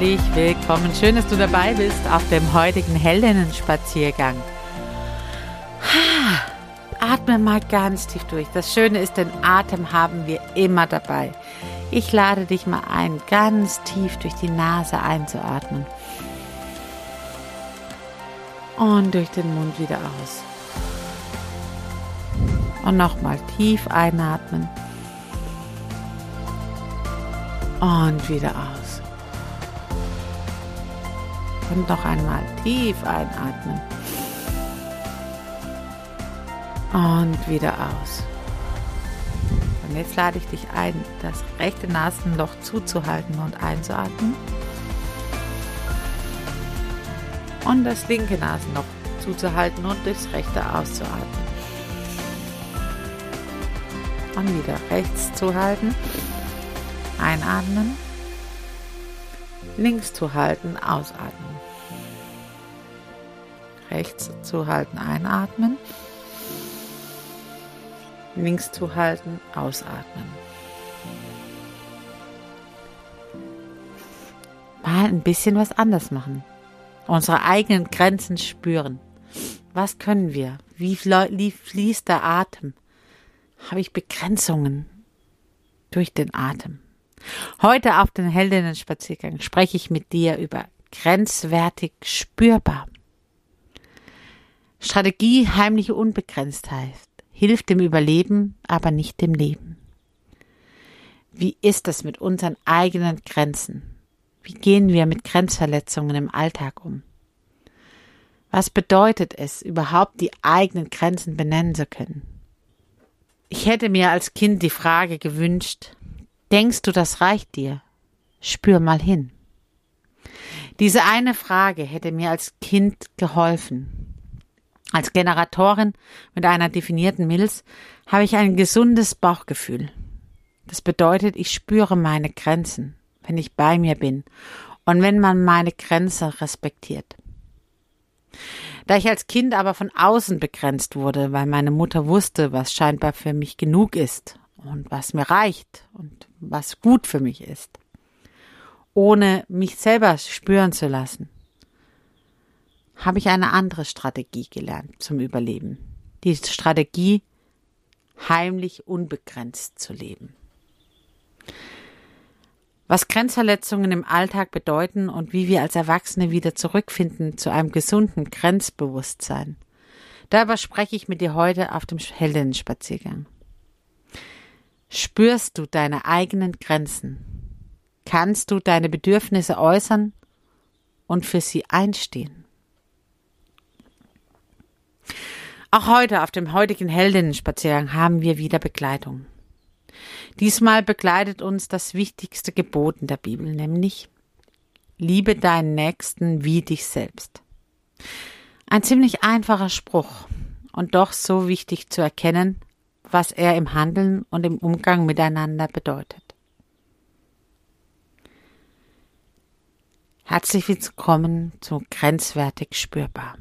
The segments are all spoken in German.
Herzlich willkommen. Schön, dass du dabei bist auf dem heutigen Heldinnen-Spaziergang. Atme mal ganz tief durch. Das Schöne ist, den Atem haben wir immer dabei. Ich lade dich mal ein, ganz tief durch die Nase einzuatmen. Und durch den Mund wieder aus. Und nochmal tief einatmen. Und wieder aus. Und noch einmal tief einatmen. Und wieder aus. Und jetzt lade ich dich ein, das rechte Nasenloch zuzuhalten und einzuatmen. Und das linke Nasenloch zuzuhalten und durchs rechte auszuatmen. Und wieder rechts zu halten. Einatmen. Links zu halten, ausatmen rechts zu halten, einatmen. Links zu halten, ausatmen. Mal ein bisschen was anders machen. Unsere eigenen Grenzen spüren. Was können wir? Wie fließt der Atem? Habe ich Begrenzungen durch den Atem? Heute auf den Heldinnen-Spaziergang spreche ich mit dir über grenzwertig spürbar. Strategie heimliche Unbegrenztheit hilft dem Überleben, aber nicht dem Leben. Wie ist es mit unseren eigenen Grenzen? Wie gehen wir mit Grenzverletzungen im Alltag um? Was bedeutet es, überhaupt die eigenen Grenzen benennen zu können? Ich hätte mir als Kind die Frage gewünscht, denkst du, das reicht dir? Spür mal hin. Diese eine Frage hätte mir als Kind geholfen, als Generatorin mit einer definierten Milz habe ich ein gesundes Bauchgefühl. Das bedeutet, ich spüre meine Grenzen, wenn ich bei mir bin und wenn man meine Grenze respektiert. Da ich als Kind aber von außen begrenzt wurde, weil meine Mutter wusste, was scheinbar für mich genug ist und was mir reicht und was gut für mich ist, ohne mich selber spüren zu lassen, habe ich eine andere Strategie gelernt zum Überleben. Die Strategie, heimlich unbegrenzt zu leben. Was Grenzverletzungen im Alltag bedeuten und wie wir als Erwachsene wieder zurückfinden zu einem gesunden Grenzbewusstsein. Darüber spreche ich mit dir heute auf dem Heldinnenspaziergang. Spürst du deine eigenen Grenzen? Kannst du deine Bedürfnisse äußern und für sie einstehen? Auch heute auf dem heutigen Heldinnenspaziergang haben wir wieder Begleitung. Diesmal begleitet uns das wichtigste Gebot in der Bibel, nämlich Liebe deinen Nächsten wie dich selbst. Ein ziemlich einfacher Spruch und doch so wichtig zu erkennen, was er im Handeln und im Umgang miteinander bedeutet. Herzlich willkommen zu Grenzwertig spürbar.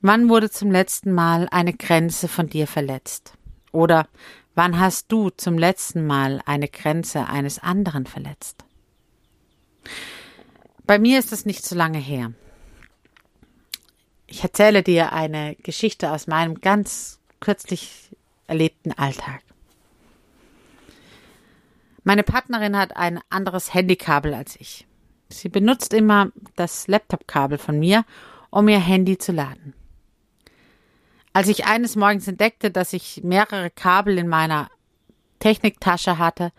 Wann wurde zum letzten Mal eine Grenze von dir verletzt? Oder wann hast du zum letzten Mal eine Grenze eines anderen verletzt? Bei mir ist es nicht so lange her. Ich erzähle dir eine Geschichte aus meinem ganz kürzlich erlebten Alltag. Meine Partnerin hat ein anderes Handykabel als ich. Sie benutzt immer das Laptop-Kabel von mir, um ihr Handy zu laden. Als ich eines Morgens entdeckte, dass ich mehrere Kabel in meiner Techniktasche hatte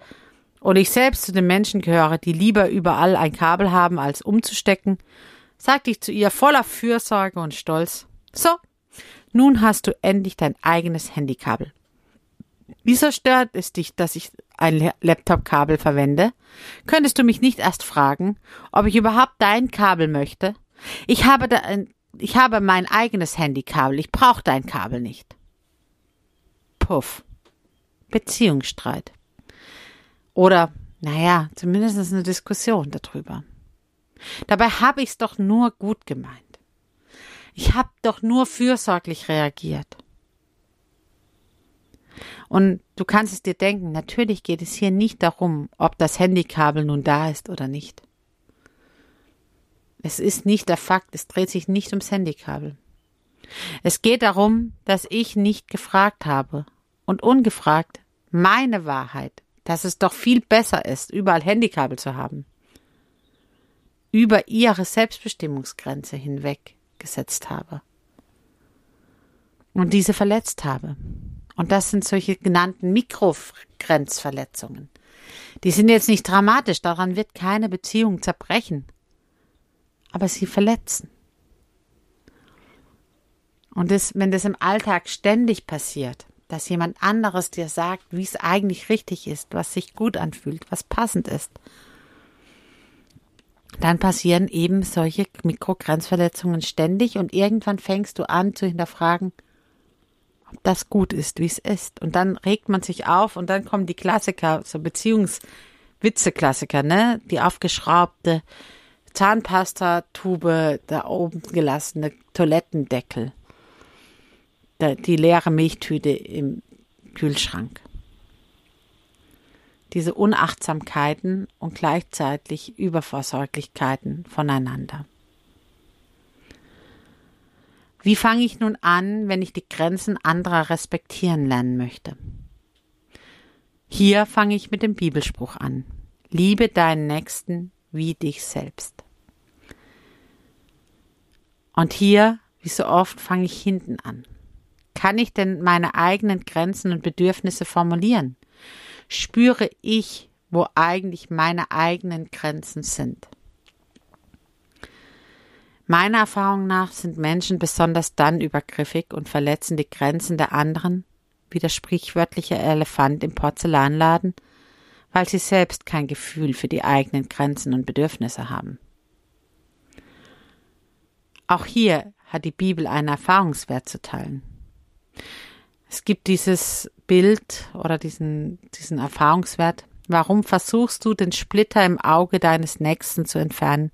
und ich selbst zu den Menschen gehöre, die lieber überall ein Kabel haben, als umzustecken, sagte ich zu ihr voller Fürsorge und Stolz, so, nun hast du endlich dein eigenes Handykabel. Wieso stört es dich, dass ich ein Laptop-Kabel verwende? Könntest du mich nicht erst fragen, ob ich überhaupt dein Kabel möchte? Ich habe da ich habe mein eigenes Handykabel. Ich brauche dein Kabel nicht. Puff. Beziehungsstreit. Oder, naja, zumindest eine Diskussion darüber. Dabei habe ich's doch nur gut gemeint. Ich habe doch nur fürsorglich reagiert. Und du kannst es dir denken, natürlich geht es hier nicht darum, ob das Handykabel nun da ist oder nicht. Es ist nicht der Fakt, es dreht sich nicht ums Handykabel. Es geht darum, dass ich nicht gefragt habe und ungefragt meine Wahrheit, dass es doch viel besser ist, überall Handykabel zu haben, über ihre Selbstbestimmungsgrenze hinweg gesetzt habe und diese verletzt habe. Und das sind solche genannten Mikrogrenzverletzungen. Die sind jetzt nicht dramatisch, daran wird keine Beziehung zerbrechen, aber sie verletzen. Und das, wenn das im Alltag ständig passiert, dass jemand anderes dir sagt, wie es eigentlich richtig ist, was sich gut anfühlt, was passend ist, dann passieren eben solche Mikrogrenzverletzungen ständig und irgendwann fängst du an zu hinterfragen, ob das gut ist, wie es ist. Und dann regt man sich auf und dann kommen die Klassiker, so Beziehungswitze-Klassiker, ne? Die aufgeschraubte Zahnpastatube, da oben gelassene Toilettendeckel, die leere Milchtüte im Kühlschrank diese Unachtsamkeiten und gleichzeitig Übervorsorglichkeiten voneinander. Wie fange ich nun an, wenn ich die Grenzen anderer respektieren lernen möchte? Hier fange ich mit dem Bibelspruch an. Liebe deinen Nächsten wie dich selbst. Und hier, wie so oft, fange ich hinten an. Kann ich denn meine eigenen Grenzen und Bedürfnisse formulieren? Spüre ich, wo eigentlich meine eigenen Grenzen sind. Meiner Erfahrung nach sind Menschen besonders dann übergriffig und verletzen die Grenzen der anderen, wie der sprichwörtliche Elefant im Porzellanladen, weil sie selbst kein Gefühl für die eigenen Grenzen und Bedürfnisse haben. Auch hier hat die Bibel einen Erfahrungswert zu teilen. Es gibt dieses Bild oder diesen, diesen Erfahrungswert. Warum versuchst du, den Splitter im Auge deines Nächsten zu entfernen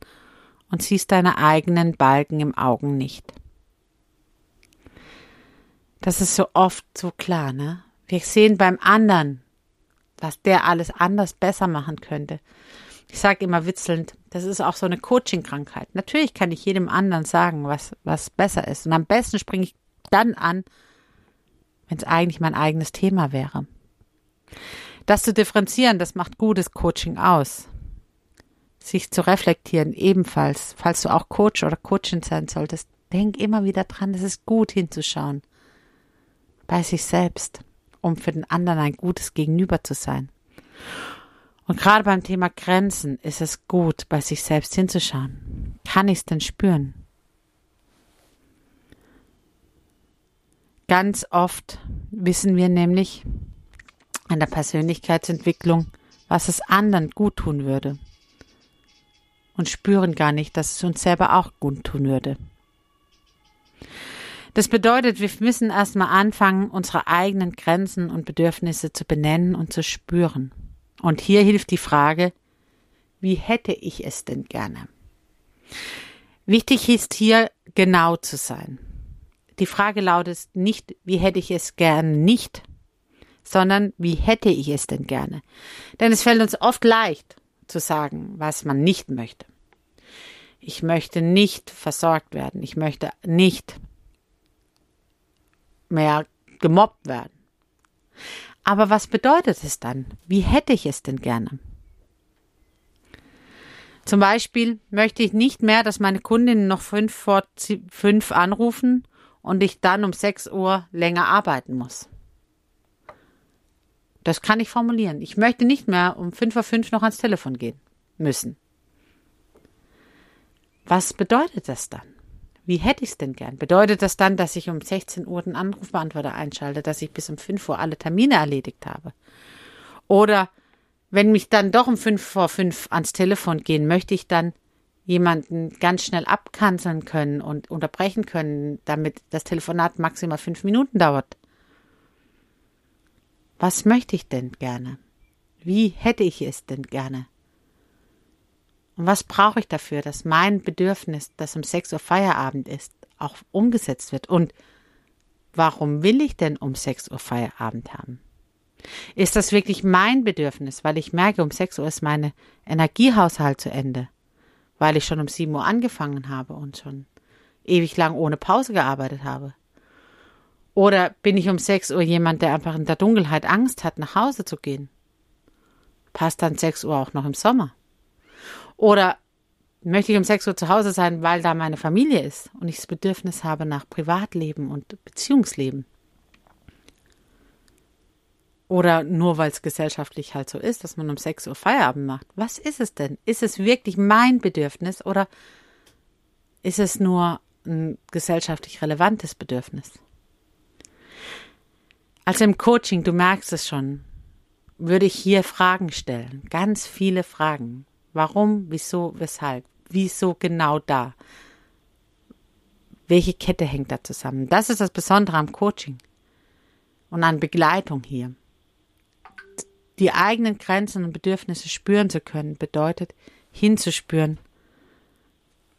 und siehst deine eigenen Balken im Augen nicht? Das ist so oft so klar, ne? Wir sehen beim anderen, was der alles anders besser machen könnte. Ich sage immer witzelnd, das ist auch so eine Coaching-Krankheit. Natürlich kann ich jedem anderen sagen, was, was besser ist. Und am besten springe ich dann an, wenn es eigentlich mein eigenes Thema wäre. Das zu differenzieren, das macht gutes Coaching aus. Sich zu reflektieren ebenfalls, falls du auch Coach oder Coachin sein solltest, denk immer wieder dran, es ist gut hinzuschauen. Bei sich selbst, um für den anderen ein gutes Gegenüber zu sein. Und gerade beim Thema Grenzen ist es gut, bei sich selbst hinzuschauen. Kann ich es denn spüren? Ganz oft wissen wir nämlich an der Persönlichkeitsentwicklung, was es anderen gut tun würde und spüren gar nicht, dass es uns selber auch gut tun würde. Das bedeutet, wir müssen erstmal anfangen, unsere eigenen Grenzen und Bedürfnisse zu benennen und zu spüren. Und hier hilft die Frage, wie hätte ich es denn gerne? Wichtig ist hier genau zu sein die Frage lautet nicht, wie hätte ich es gern nicht, sondern wie hätte ich es denn gerne? Denn es fällt uns oft leicht zu sagen, was man nicht möchte. Ich möchte nicht versorgt werden. Ich möchte nicht mehr gemobbt werden. Aber was bedeutet es dann? Wie hätte ich es denn gerne? Zum Beispiel möchte ich nicht mehr, dass meine Kundinnen noch fünf vor fünf anrufen und ich dann um sechs Uhr länger arbeiten muss. Das kann ich formulieren. Ich möchte nicht mehr um fünf vor fünf noch ans Telefon gehen müssen. Was bedeutet das dann? Wie hätte ich es denn gern? Bedeutet das dann, dass ich um 16 Uhr den Anrufbeantworter einschalte, dass ich bis um 5 Uhr alle Termine erledigt habe? Oder wenn mich dann doch um 5 vor 5 ans Telefon gehen, möchte ich dann jemanden ganz schnell abkanzeln können und unterbrechen können, damit das Telefonat maximal 5 Minuten dauert? Was möchte ich denn gerne? Wie hätte ich es denn gerne? Und was brauche ich dafür, dass mein Bedürfnis, das um 6 Uhr Feierabend ist, auch umgesetzt wird? Und warum will ich denn um 6 Uhr Feierabend haben? Ist das wirklich mein Bedürfnis, weil ich merke, um 6 Uhr ist meine Energiehaushalt zu Ende, weil ich schon um 7 Uhr angefangen habe und schon ewig lang ohne Pause gearbeitet habe? Oder bin ich um 6 Uhr jemand, der einfach in der Dunkelheit Angst hat, nach Hause zu gehen? Passt dann 6 Uhr auch noch im Sommer? Oder möchte ich um 6 Uhr zu Hause sein, weil da meine Familie ist und ich das Bedürfnis habe nach Privatleben und Beziehungsleben? Oder nur weil es gesellschaftlich halt so ist, dass man um 6 Uhr Feierabend macht. Was ist es denn? Ist es wirklich mein Bedürfnis oder ist es nur ein gesellschaftlich relevantes Bedürfnis? Also im Coaching, du merkst es schon, würde ich hier Fragen stellen, ganz viele Fragen. Warum, wieso, weshalb? Wieso genau da? Welche Kette hängt da zusammen? Das ist das Besondere am Coaching und an Begleitung hier. Die eigenen Grenzen und Bedürfnisse spüren zu können, bedeutet hinzuspüren,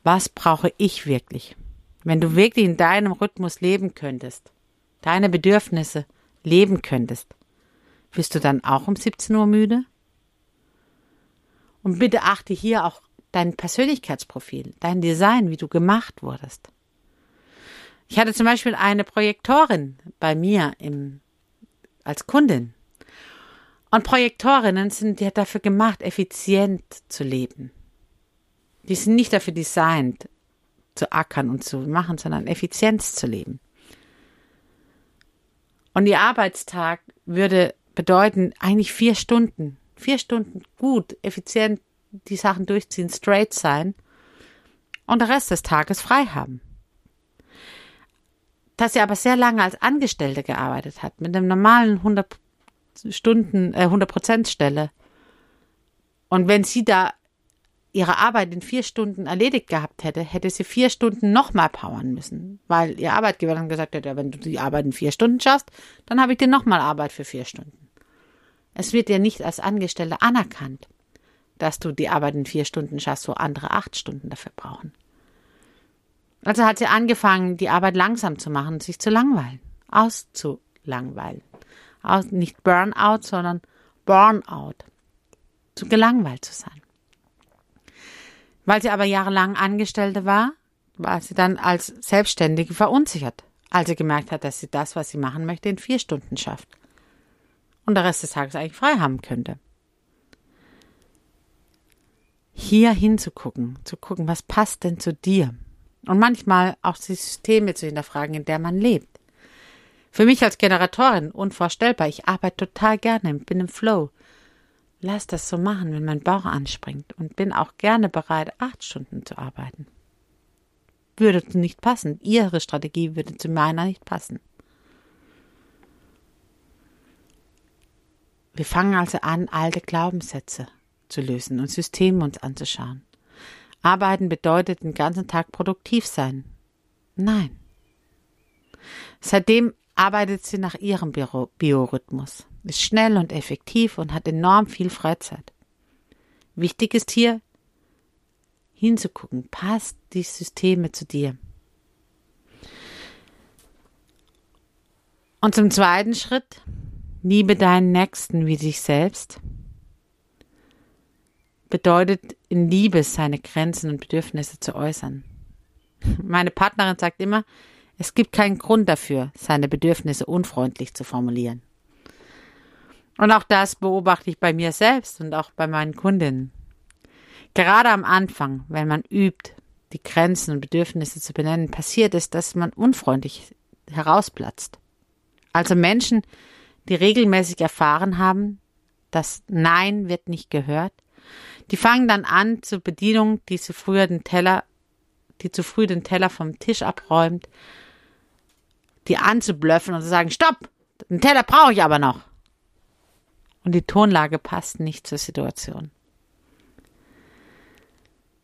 was brauche ich wirklich? Wenn du wirklich in deinem Rhythmus leben könntest, deine Bedürfnisse leben könntest, bist du dann auch um 17 Uhr müde? Und bitte achte hier auch dein Persönlichkeitsprofil, dein Design, wie du gemacht wurdest. Ich hatte zum Beispiel eine Projektorin bei mir im, als Kundin. Und Projektorinnen sind ja dafür gemacht, effizient zu leben. Die sind nicht dafür designt, zu ackern und zu machen, sondern Effizienz zu leben. Und ihr Arbeitstag würde bedeuten eigentlich vier Stunden vier Stunden gut, effizient die Sachen durchziehen, straight sein und den Rest des Tages frei haben. Dass sie aber sehr lange als Angestellte gearbeitet hat, mit einem normalen 100 Stunden, äh, 100 Prozent Stelle. Und wenn sie da ihre Arbeit in vier Stunden erledigt gehabt hätte, hätte sie vier Stunden nochmal powern müssen, weil ihr Arbeitgeber dann gesagt hätte, ja, wenn du die Arbeit in vier Stunden schaffst, dann habe ich dir nochmal Arbeit für vier Stunden. Es wird dir nicht als Angestellte anerkannt, dass du die Arbeit in vier Stunden schaffst, wo andere acht Stunden dafür brauchen. Also hat sie angefangen, die Arbeit langsam zu machen, sich zu langweilen, auszulangweilen. Aus, nicht Burnout, sondern Burnout. Zu gelangweilt zu sein. Weil sie aber jahrelang Angestellte war, war sie dann als Selbstständige verunsichert, als sie gemerkt hat, dass sie das, was sie machen möchte, in vier Stunden schafft und der Rest des Tages eigentlich frei haben könnte. Hier hinzugucken, zu gucken, was passt denn zu dir? Und manchmal auch die Systeme zu hinterfragen, in der man lebt. Für mich als Generatorin unvorstellbar. Ich arbeite total gerne, bin im Flow. Lass das so machen, wenn mein Bauch anspringt und bin auch gerne bereit, acht Stunden zu arbeiten. Würde nicht passen. Ihre Strategie würde zu meiner nicht passen. Wir fangen also an, alte Glaubenssätze zu lösen und Systeme uns anzuschauen. Arbeiten bedeutet den ganzen Tag produktiv sein. Nein. Seitdem arbeitet sie nach ihrem Biorhythmus, ist schnell und effektiv und hat enorm viel Freizeit. Wichtig ist hier hinzugucken, passt die Systeme zu dir. Und zum zweiten Schritt Liebe deinen Nächsten wie dich selbst bedeutet in Liebe seine Grenzen und Bedürfnisse zu äußern. Meine Partnerin sagt immer, es gibt keinen Grund dafür, seine Bedürfnisse unfreundlich zu formulieren. Und auch das beobachte ich bei mir selbst und auch bei meinen Kundinnen. Gerade am Anfang, wenn man übt, die Grenzen und Bedürfnisse zu benennen, passiert es, dass man unfreundlich herausplatzt. Also Menschen, die regelmäßig erfahren haben, das Nein wird nicht gehört, die fangen dann an zur Bedienung, die zu früher den Teller, die zu früh den Teller vom Tisch abräumt, die anzublöffen und zu sagen, stopp, den Teller brauche ich aber noch. Und die Tonlage passt nicht zur Situation.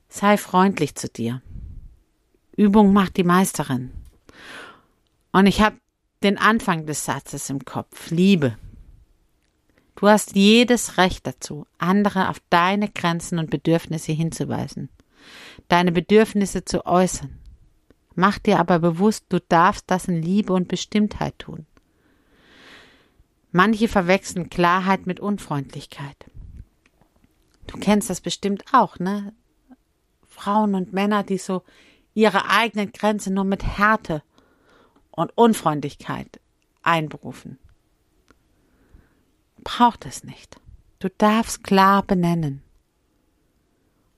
Sei freundlich zu dir. Übung macht die Meisterin. Und ich habe den Anfang des Satzes im Kopf. Liebe. Du hast jedes Recht dazu, andere auf deine Grenzen und Bedürfnisse hinzuweisen, deine Bedürfnisse zu äußern. Mach dir aber bewusst, du darfst das in Liebe und Bestimmtheit tun. Manche verwechseln Klarheit mit Unfreundlichkeit. Du kennst das bestimmt auch, ne? Frauen und Männer, die so ihre eigenen Grenzen nur mit Härte und Unfreundlichkeit einberufen. Braucht es nicht. Du darfst klar benennen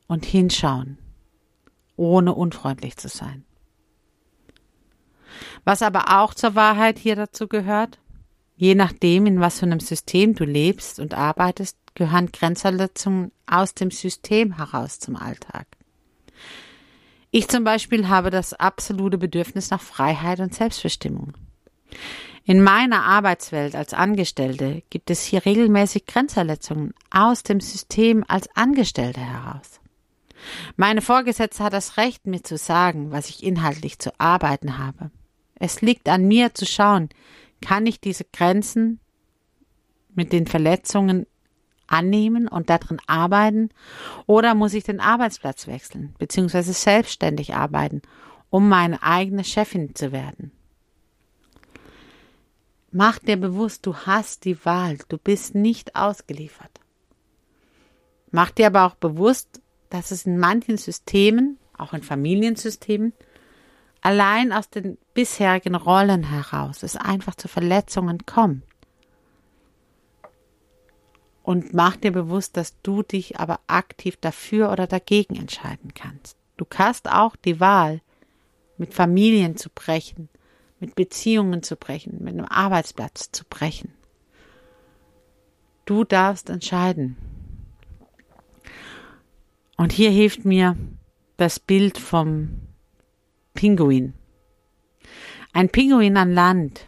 und hinschauen, ohne unfreundlich zu sein. Was aber auch zur Wahrheit hier dazu gehört, je nachdem, in was für einem System du lebst und arbeitest, gehören Grenzverletzungen aus dem System heraus zum Alltag. Ich zum Beispiel habe das absolute Bedürfnis nach Freiheit und Selbstbestimmung. In meiner Arbeitswelt als Angestellte gibt es hier regelmäßig Grenzverletzungen aus dem System als Angestellte heraus. Meine Vorgesetzte hat das Recht, mir zu sagen, was ich inhaltlich zu arbeiten habe. Es liegt an mir zu schauen, kann ich diese Grenzen mit den Verletzungen annehmen und darin arbeiten oder muss ich den Arbeitsplatz wechseln bzw. selbstständig arbeiten, um meine eigene Chefin zu werden. Mach dir bewusst, du hast die Wahl, du bist nicht ausgeliefert. Mach dir aber auch bewusst, dass es in manchen Systemen, auch in Familiensystemen, allein aus den bisherigen Rollen heraus es einfach zu Verletzungen kommt und mach dir bewusst, dass du dich aber aktiv dafür oder dagegen entscheiden kannst. Du hast auch die Wahl, mit Familien zu brechen, mit Beziehungen zu brechen, mit einem Arbeitsplatz zu brechen. Du darfst entscheiden. Und hier hilft mir das Bild vom Pinguin. Ein Pinguin an Land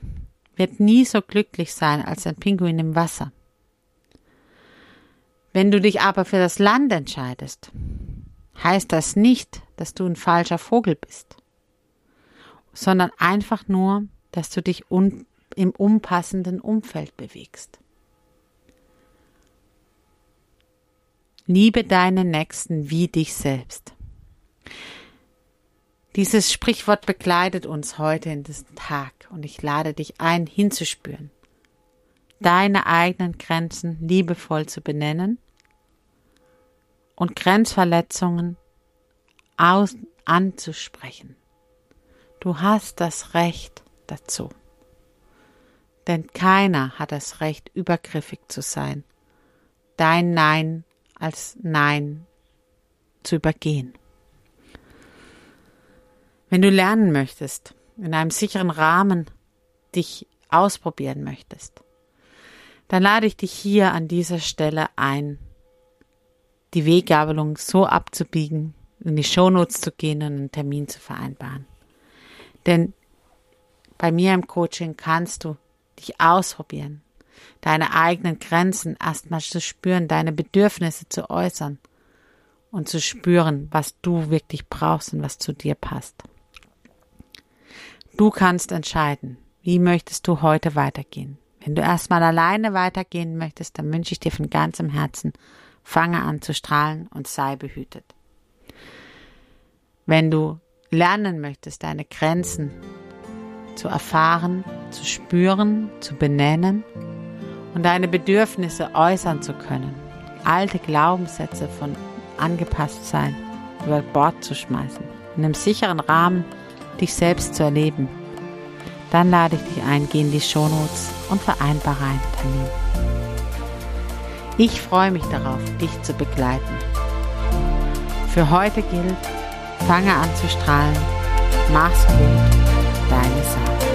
wird nie so glücklich sein als ein Pinguin im Wasser. Wenn du dich aber für das Land entscheidest, heißt das nicht, dass du ein falscher Vogel bist, sondern einfach nur, dass du dich un im unpassenden Umfeld bewegst. Liebe deine Nächsten wie dich selbst. Dieses Sprichwort begleitet uns heute in diesem Tag und ich lade dich ein, hinzuspüren, deine eigenen Grenzen liebevoll zu benennen und Grenzverletzungen aus anzusprechen. Du hast das Recht dazu. Denn keiner hat das Recht, übergriffig zu sein, dein Nein als Nein zu übergehen. Wenn du lernen möchtest, in einem sicheren Rahmen dich ausprobieren möchtest, dann lade ich dich hier an dieser Stelle ein, die Weggabelung so abzubiegen, in die Shownotes zu gehen und einen Termin zu vereinbaren. Denn bei mir im Coaching kannst du dich ausprobieren, deine eigenen Grenzen erstmal zu spüren, deine Bedürfnisse zu äußern und zu spüren, was du wirklich brauchst und was zu dir passt. Du kannst entscheiden, wie möchtest du heute weitergehen. Wenn du erstmal alleine weitergehen möchtest, dann wünsche ich dir von ganzem Herzen fange an zu strahlen und sei behütet. Wenn du lernen möchtest, deine Grenzen zu erfahren, zu spüren, zu benennen und deine Bedürfnisse äußern zu können, alte Glaubenssätze von angepasst sein über Bord zu schmeißen, in einem sicheren Rahmen dich selbst zu erleben, dann lade ich dich ein, geh in die Shownotes und vereinbare einen Termin. Ich freue mich darauf, dich zu begleiten. Für heute gilt, fange an zu strahlen. Mach's gut, deine Sarah.